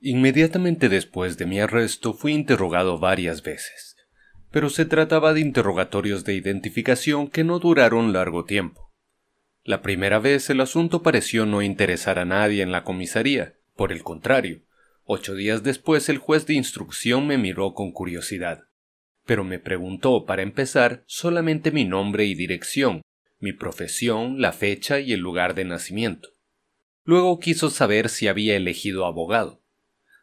Inmediatamente después de mi arresto fui interrogado varias veces, pero se trataba de interrogatorios de identificación que no duraron largo tiempo. La primera vez el asunto pareció no interesar a nadie en la comisaría, por el contrario, ocho días después el juez de instrucción me miró con curiosidad, pero me preguntó, para empezar, solamente mi nombre y dirección, mi profesión, la fecha y el lugar de nacimiento. Luego quiso saber si había elegido abogado.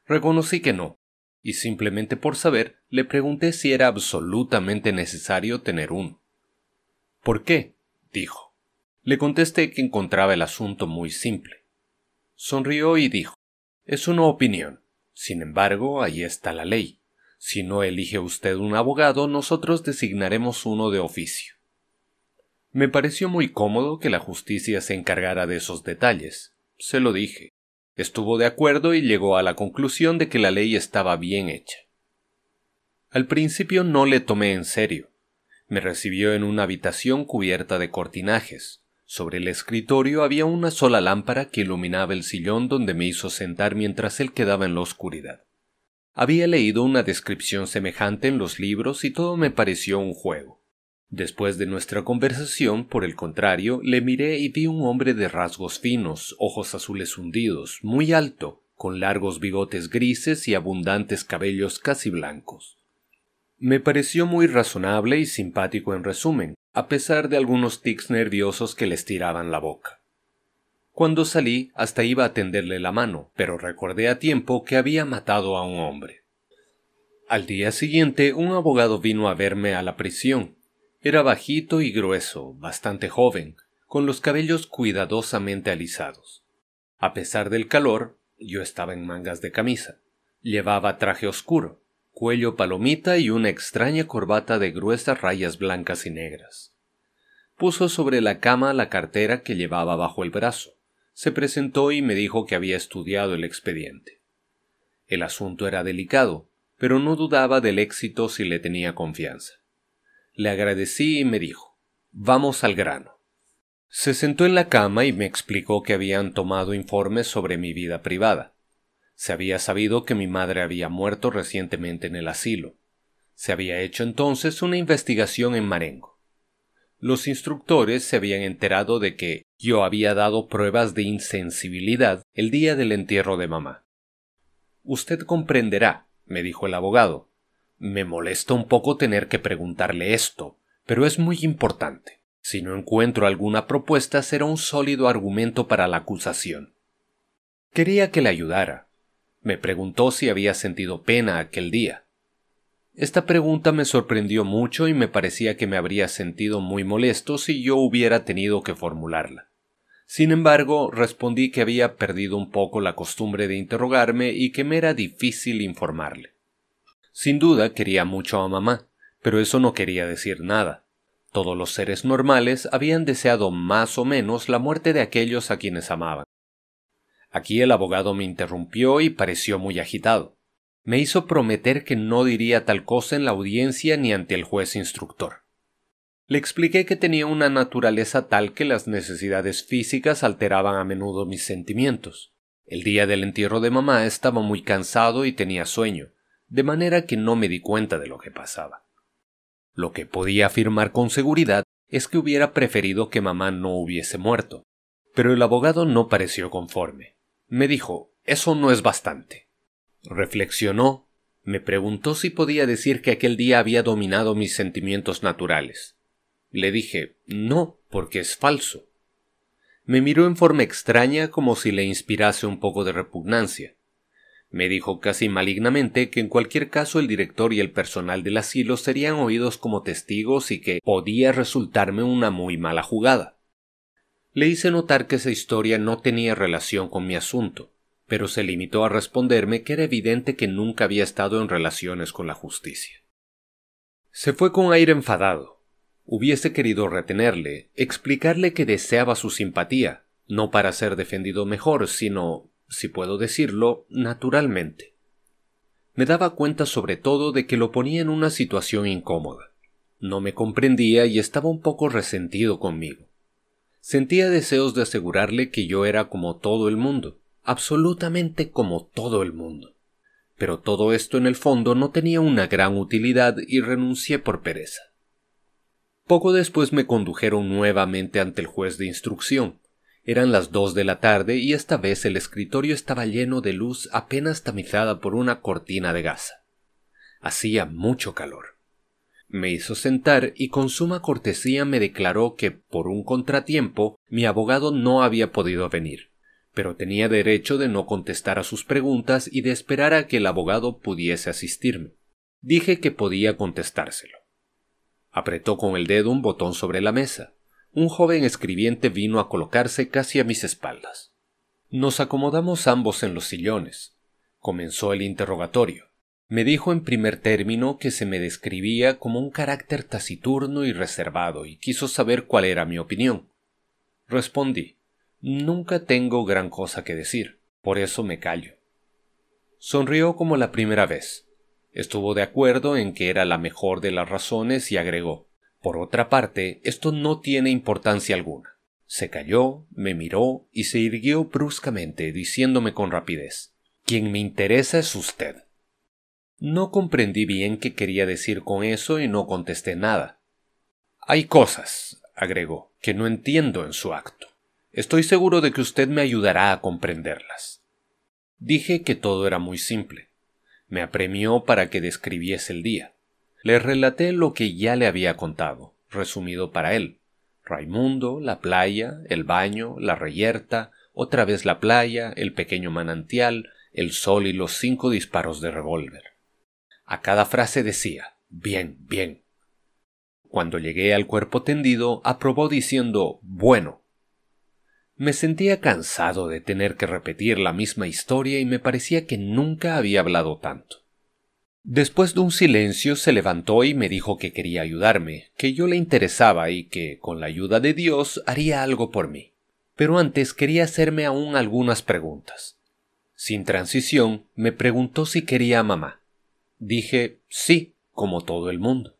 Reconocí que no, y simplemente por saber le pregunté si era absolutamente necesario tener uno. ¿Por qué? dijo. Le contesté que encontraba el asunto muy simple. Sonrió y dijo Es una opinión. Sin embargo, ahí está la ley. Si no elige usted un abogado, nosotros designaremos uno de oficio. Me pareció muy cómodo que la justicia se encargara de esos detalles, se lo dije. Estuvo de acuerdo y llegó a la conclusión de que la ley estaba bien hecha. Al principio no le tomé en serio. Me recibió en una habitación cubierta de cortinajes. Sobre el escritorio había una sola lámpara que iluminaba el sillón donde me hizo sentar mientras él quedaba en la oscuridad. Había leído una descripción semejante en los libros y todo me pareció un juego. Después de nuestra conversación, por el contrario, le miré y vi un hombre de rasgos finos, ojos azules hundidos, muy alto, con largos bigotes grises y abundantes cabellos casi blancos. Me pareció muy razonable y simpático en resumen, a pesar de algunos tics nerviosos que le estiraban la boca. Cuando salí, hasta iba a tenderle la mano, pero recordé a tiempo que había matado a un hombre. Al día siguiente, un abogado vino a verme a la prisión era bajito y grueso, bastante joven, con los cabellos cuidadosamente alisados. A pesar del calor, yo estaba en mangas de camisa. Llevaba traje oscuro, cuello palomita y una extraña corbata de gruesas rayas blancas y negras. Puso sobre la cama la cartera que llevaba bajo el brazo. Se presentó y me dijo que había estudiado el expediente. El asunto era delicado, pero no dudaba del éxito si le tenía confianza. Le agradecí y me dijo Vamos al grano. Se sentó en la cama y me explicó que habían tomado informes sobre mi vida privada. Se había sabido que mi madre había muerto recientemente en el asilo. Se había hecho entonces una investigación en Marengo. Los instructores se habían enterado de que yo había dado pruebas de insensibilidad el día del entierro de mamá. Usted comprenderá, me dijo el abogado, me molesta un poco tener que preguntarle esto, pero es muy importante. Si no encuentro alguna propuesta será un sólido argumento para la acusación. Quería que le ayudara. Me preguntó si había sentido pena aquel día. Esta pregunta me sorprendió mucho y me parecía que me habría sentido muy molesto si yo hubiera tenido que formularla. Sin embargo, respondí que había perdido un poco la costumbre de interrogarme y que me era difícil informarle. Sin duda quería mucho a mamá, pero eso no quería decir nada. Todos los seres normales habían deseado más o menos la muerte de aquellos a quienes amaban. Aquí el abogado me interrumpió y pareció muy agitado. Me hizo prometer que no diría tal cosa en la audiencia ni ante el juez instructor. Le expliqué que tenía una naturaleza tal que las necesidades físicas alteraban a menudo mis sentimientos. El día del entierro de mamá estaba muy cansado y tenía sueño de manera que no me di cuenta de lo que pasaba. Lo que podía afirmar con seguridad es que hubiera preferido que mamá no hubiese muerto. Pero el abogado no pareció conforme. Me dijo Eso no es bastante. Reflexionó, me preguntó si podía decir que aquel día había dominado mis sentimientos naturales. Le dije No, porque es falso. Me miró en forma extraña como si le inspirase un poco de repugnancia. Me dijo casi malignamente que en cualquier caso el director y el personal del asilo serían oídos como testigos y que podía resultarme una muy mala jugada. Le hice notar que esa historia no tenía relación con mi asunto, pero se limitó a responderme que era evidente que nunca había estado en relaciones con la justicia. Se fue con aire enfadado. Hubiese querido retenerle, explicarle que deseaba su simpatía, no para ser defendido mejor, sino si puedo decirlo, naturalmente. Me daba cuenta sobre todo de que lo ponía en una situación incómoda. No me comprendía y estaba un poco resentido conmigo. Sentía deseos de asegurarle que yo era como todo el mundo, absolutamente como todo el mundo. Pero todo esto en el fondo no tenía una gran utilidad y renuncié por pereza. Poco después me condujeron nuevamente ante el juez de instrucción. Eran las dos de la tarde y esta vez el escritorio estaba lleno de luz apenas tamizada por una cortina de gasa. Hacía mucho calor. Me hizo sentar y con suma cortesía me declaró que, por un contratiempo, mi abogado no había podido venir, pero tenía derecho de no contestar a sus preguntas y de esperar a que el abogado pudiese asistirme. Dije que podía contestárselo. Apretó con el dedo un botón sobre la mesa. Un joven escribiente vino a colocarse casi a mis espaldas. Nos acomodamos ambos en los sillones. Comenzó el interrogatorio. Me dijo en primer término que se me describía como un carácter taciturno y reservado y quiso saber cuál era mi opinión. Respondí Nunca tengo gran cosa que decir, por eso me callo. Sonrió como la primera vez. Estuvo de acuerdo en que era la mejor de las razones y agregó Por otra parte, esto no tiene importancia alguna. Se calló, me miró y se irguió bruscamente, diciéndome con rapidez Quien me interesa es usted. No comprendí bien qué quería decir con eso y no contesté nada. Hay cosas, agregó, que no entiendo en su acto. Estoy seguro de que usted me ayudará a comprenderlas. Dije que todo era muy simple. Me apremió para que describiese el día. Le relaté lo que ya le había contado, resumido para él. Raimundo, la playa, el baño, la reyerta, otra vez la playa, el pequeño manantial, el sol y los cinco disparos de revólver. A cada frase decía bien, bien. Cuando llegué al cuerpo tendido, aprobó diciendo bueno. Me sentía cansado de tener que repetir la misma historia y me parecía que nunca había hablado tanto. Después de un silencio se levantó y me dijo que quería ayudarme, que yo le interesaba y que, con la ayuda de Dios, haría algo por mí. Pero antes quería hacerme aún algunas preguntas. Sin transición, me preguntó si quería a mamá. Dije sí, como todo el mundo.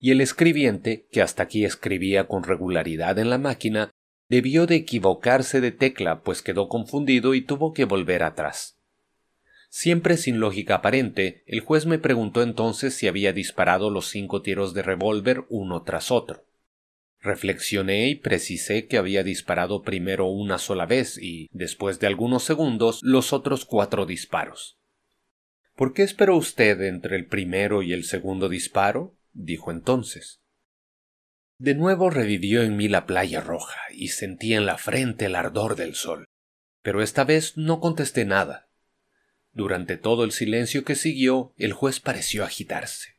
Y el escribiente, que hasta aquí escribía con regularidad en la máquina, debió de equivocarse de tecla, pues quedó confundido y tuvo que volver atrás. Siempre sin lógica aparente, el juez me preguntó entonces si había disparado los cinco tiros de revólver uno tras otro. Reflexioné y precisé que había disparado primero una sola vez y, después de algunos segundos, los otros cuatro disparos. ¿Por qué esperó usted entre el primero y el segundo disparo? dijo entonces. De nuevo revivió en mí la playa roja y sentí en la frente el ardor del sol. Pero esta vez no contesté nada. Durante todo el silencio que siguió, el juez pareció agitarse.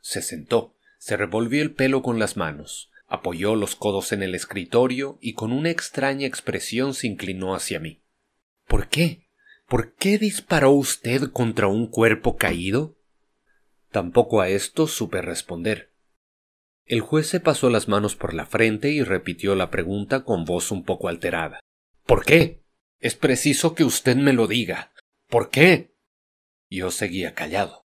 Se sentó, se revolvió el pelo con las manos, apoyó los codos en el escritorio y con una extraña expresión se inclinó hacia mí. ¿Por qué? ¿Por qué disparó usted contra un cuerpo caído? Tampoco a esto supe responder. El juez se pasó las manos por la frente y repitió la pregunta con voz un poco alterada. ¿Por qué? Es preciso que usted me lo diga. ¿Por qué? Yo seguía callado.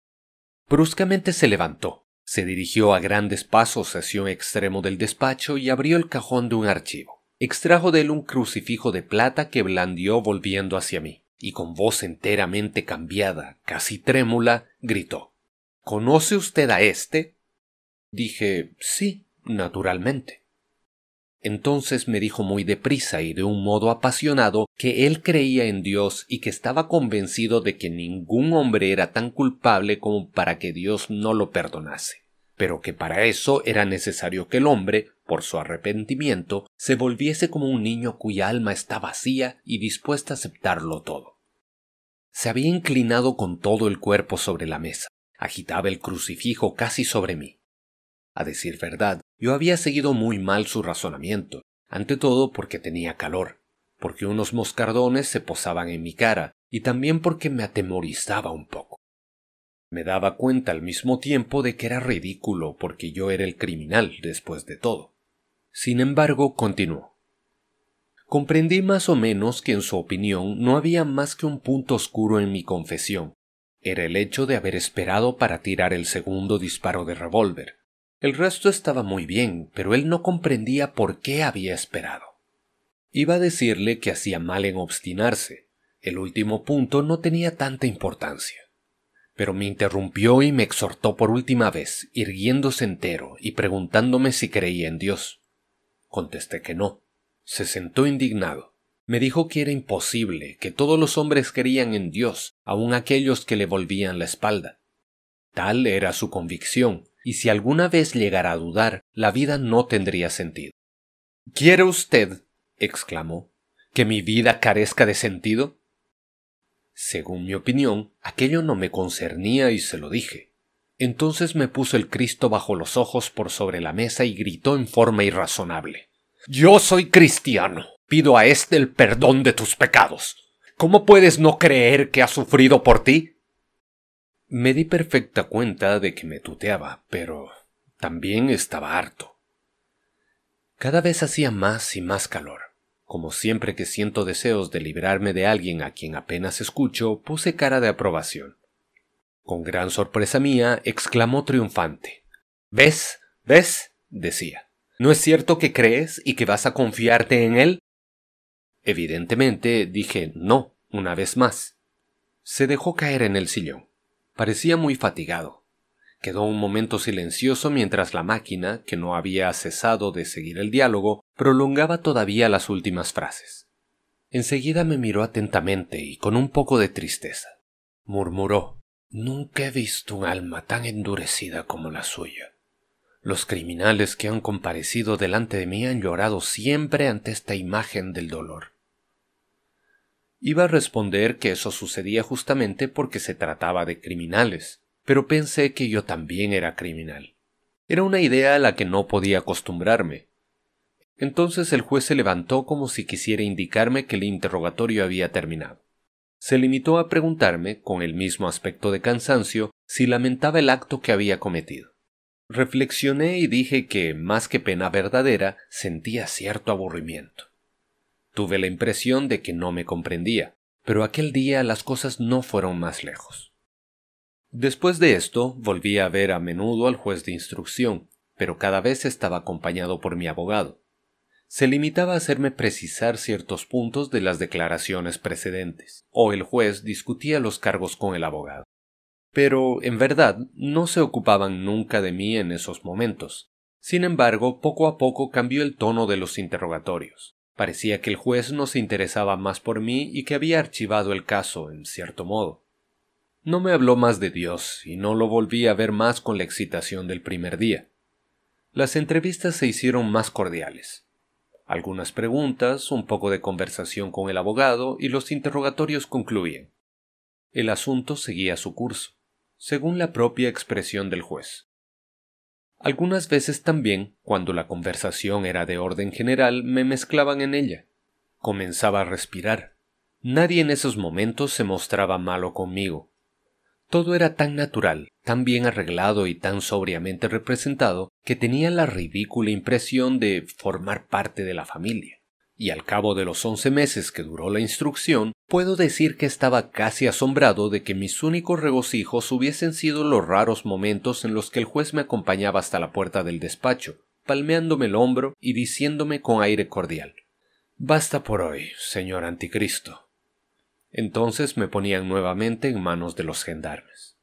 Bruscamente se levantó, se dirigió a grandes pasos hacia un extremo del despacho y abrió el cajón de un archivo. Extrajo de él un crucifijo de plata que blandió volviendo hacia mí y con voz enteramente cambiada, casi trémula, gritó ¿Conoce usted a éste? Dije sí, naturalmente. Entonces me dijo muy deprisa y de un modo apasionado que él creía en Dios y que estaba convencido de que ningún hombre era tan culpable como para que Dios no lo perdonase, pero que para eso era necesario que el hombre, por su arrepentimiento, se volviese como un niño cuya alma está vacía y dispuesta a aceptarlo todo. Se había inclinado con todo el cuerpo sobre la mesa. Agitaba el crucifijo casi sobre mí. A decir verdad, yo había seguido muy mal su razonamiento, ante todo porque tenía calor, porque unos moscardones se posaban en mi cara, y también porque me atemorizaba un poco. Me daba cuenta al mismo tiempo de que era ridículo porque yo era el criminal después de todo. Sin embargo, continuó. Comprendí más o menos que en su opinión no había más que un punto oscuro en mi confesión. Era el hecho de haber esperado para tirar el segundo disparo de revólver. El resto estaba muy bien, pero él no comprendía por qué había esperado. Iba a decirle que hacía mal en obstinarse. El último punto no tenía tanta importancia. Pero me interrumpió y me exhortó por última vez, irguiéndose entero y preguntándome si creía en Dios. Contesté que no. Se sentó indignado. Me dijo que era imposible, que todos los hombres creían en Dios, aun aquellos que le volvían la espalda. Tal era su convicción, y si alguna vez llegara a dudar, la vida no tendría sentido. ¿Quiere usted, exclamó, que mi vida carezca de sentido? Según mi opinión, aquello no me concernía y se lo dije. Entonces me puso el Cristo bajo los ojos por sobre la mesa y gritó en forma irrazonable. Yo soy cristiano. Pido a éste el perdón de tus pecados. ¿Cómo puedes no creer que ha sufrido por ti? Me di perfecta cuenta de que me tuteaba, pero también estaba harto. Cada vez hacía más y más calor. Como siempre que siento deseos de librarme de alguien a quien apenas escucho, puse cara de aprobación. Con gran sorpresa mía, exclamó triunfante. ¿Ves? ¿Ves? decía. ¿No es cierto que crees y que vas a confiarte en él? Evidentemente dije no, una vez más. Se dejó caer en el sillón. Parecía muy fatigado. Quedó un momento silencioso mientras la máquina, que no había cesado de seguir el diálogo, prolongaba todavía las últimas frases. Enseguida me miró atentamente y con un poco de tristeza. Murmuró Nunca he visto un alma tan endurecida como la suya. Los criminales que han comparecido delante de mí han llorado siempre ante esta imagen del dolor. Iba a responder que eso sucedía justamente porque se trataba de criminales, pero pensé que yo también era criminal. Era una idea a la que no podía acostumbrarme. Entonces el juez se levantó como si quisiera indicarme que el interrogatorio había terminado. Se limitó a preguntarme, con el mismo aspecto de cansancio, si lamentaba el acto que había cometido. Reflexioné y dije que, más que pena verdadera, sentía cierto aburrimiento. Tuve la impresión de que no me comprendía, pero aquel día las cosas no fueron más lejos. Después de esto, volví a ver a menudo al juez de instrucción, pero cada vez estaba acompañado por mi abogado. Se limitaba a hacerme precisar ciertos puntos de las declaraciones precedentes, o el juez discutía los cargos con el abogado. Pero, en verdad, no se ocupaban nunca de mí en esos momentos. Sin embargo, poco a poco cambió el tono de los interrogatorios. Parecía que el juez no se interesaba más por mí y que había archivado el caso, en cierto modo. No me habló más de Dios y no lo volví a ver más con la excitación del primer día. Las entrevistas se hicieron más cordiales. Algunas preguntas, un poco de conversación con el abogado y los interrogatorios concluían. El asunto seguía su curso, según la propia expresión del juez. Algunas veces también, cuando la conversación era de orden general, me mezclaban en ella. Comenzaba a respirar. Nadie en esos momentos se mostraba malo conmigo, todo era tan natural, tan bien arreglado y tan sobriamente representado que tenía la ridícula impresión de formar parte de la familia. Y al cabo de los once meses que duró la instrucción, puedo decir que estaba casi asombrado de que mis únicos regocijos hubiesen sido los raros momentos en los que el juez me acompañaba hasta la puerta del despacho, palmeándome el hombro y diciéndome con aire cordial Basta por hoy, señor anticristo entonces me ponían nuevamente en manos de los gendarmes.